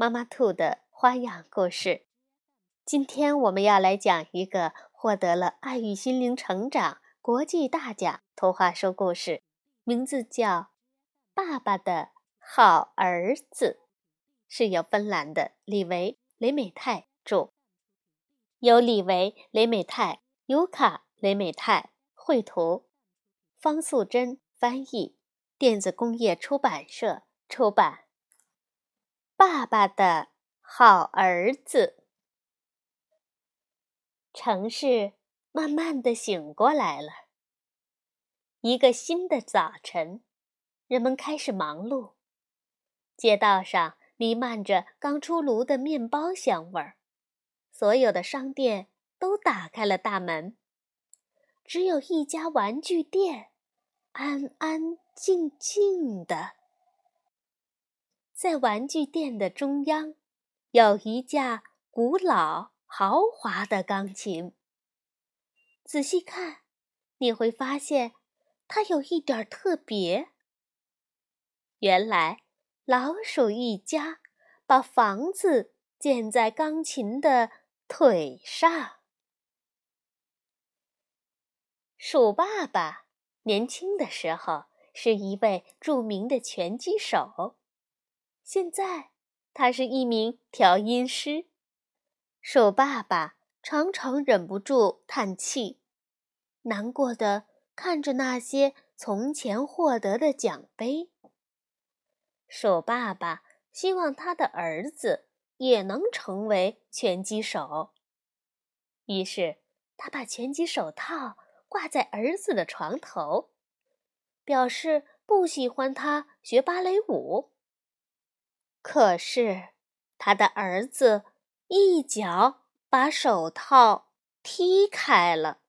妈妈兔的花样故事，今天我们要来讲一个获得了爱与心灵成长国际大奖图画书故事，名字叫《爸爸的好儿子》，是由芬兰的李维·雷美泰著，由李维·雷美泰、尤卡·雷美泰绘图，方素珍翻译，电子工业出版社出版。爸爸的好儿子。城市慢慢的醒过来了。一个新的早晨，人们开始忙碌。街道上弥漫着刚出炉的面包香味儿，所有的商店都打开了大门。只有一家玩具店，安安静静的。在玩具店的中央，有一架古老豪华的钢琴。仔细看，你会发现它有一点特别。原来，老鼠一家把房子建在钢琴的腿上。鼠爸爸年轻的时候是一位著名的拳击手。现在，他是一名调音师。鼠爸爸常常忍不住叹气，难过的看着那些从前获得的奖杯。鼠爸爸希望他的儿子也能成为拳击手，于是他把拳击手套挂在儿子的床头，表示不喜欢他学芭蕾舞。可是，他的儿子一脚把手套踢开了。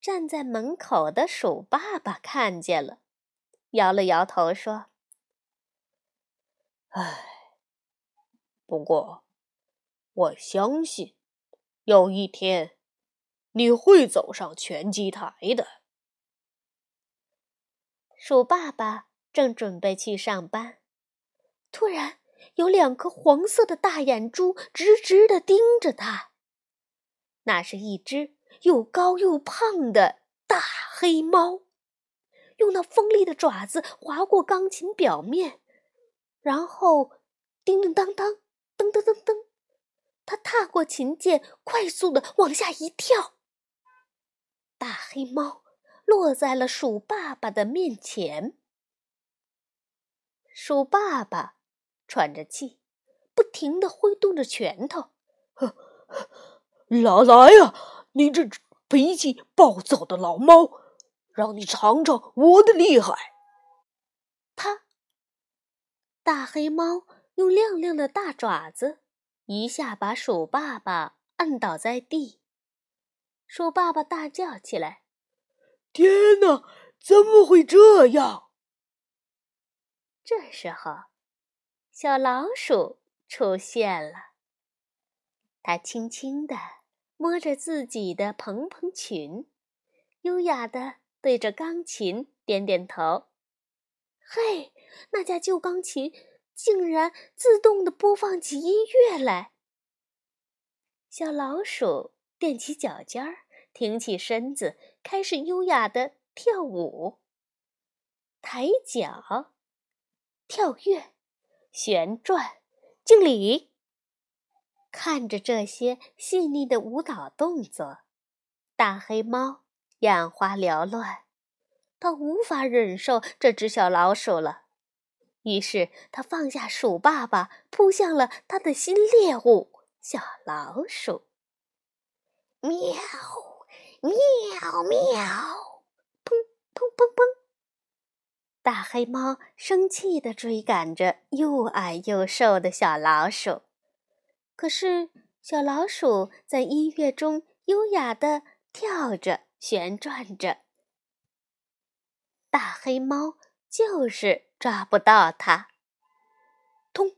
站在门口的鼠爸爸看见了，摇了摇头说：“唉，不过，我相信，有一天，你会走上拳击台的。”鼠爸爸正准备去上班。突然，有两颗黄色的大眼珠直直地盯着他。那是一只又高又胖的大黑猫，用那锋利的爪子划过钢琴表面，然后叮叮当当，噔噔噔噔，它踏过琴键，快速地往下一跳。大黑猫落在了鼠爸爸的面前。鼠爸爸。喘着气，不停地挥动着拳头。来来呀，你这只脾气暴躁的老猫，让你尝尝我的厉害！啪！大黑猫用亮亮的大爪子一下把鼠爸爸按倒在地。鼠爸爸大叫起来：“天哪，怎么会这样？”这时候。小老鼠出现了，它轻轻地摸着自己的蓬蓬裙，优雅地对着钢琴点点头。嘿，那架旧钢琴竟然自动地播放起音乐来！小老鼠踮起脚尖儿，挺起身子，开始优雅地跳舞，抬脚，跳跃。旋转，敬礼。看着这些细腻的舞蹈动作，大黑猫眼花缭乱，它无法忍受这只小老鼠了。于是，它放下鼠爸爸，扑向了它的新猎物——小老鼠。喵，喵，喵！大黑猫生气地追赶着又矮又瘦的小老鼠，可是小老鼠在音乐中优雅地跳着、旋转着，大黑猫就是抓不到它。通！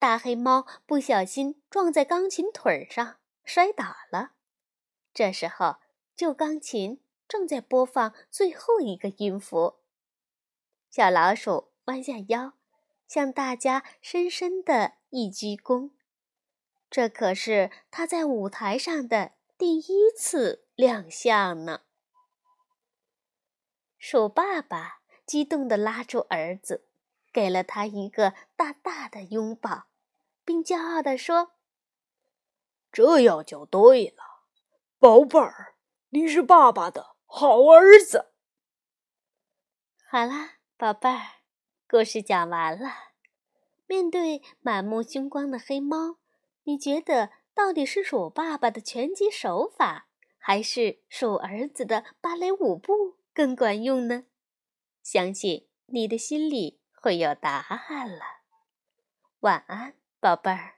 大黑猫不小心撞在钢琴腿上，摔倒了。这时候，旧钢琴正在播放最后一个音符。小老鼠弯下腰，向大家深深的一鞠躬。这可是它在舞台上的第一次亮相呢。鼠爸爸激动地拉住儿子，给了他一个大大的拥抱，并骄傲地说：“这样就对了，宝贝儿，你是爸爸的好儿子。”好啦。宝贝儿，故事讲完了。面对满目凶光的黑猫，你觉得到底是鼠爸爸的拳击手法，还是鼠儿子的芭蕾舞步更管用呢？相信你的心里会有答案了。晚安，宝贝儿。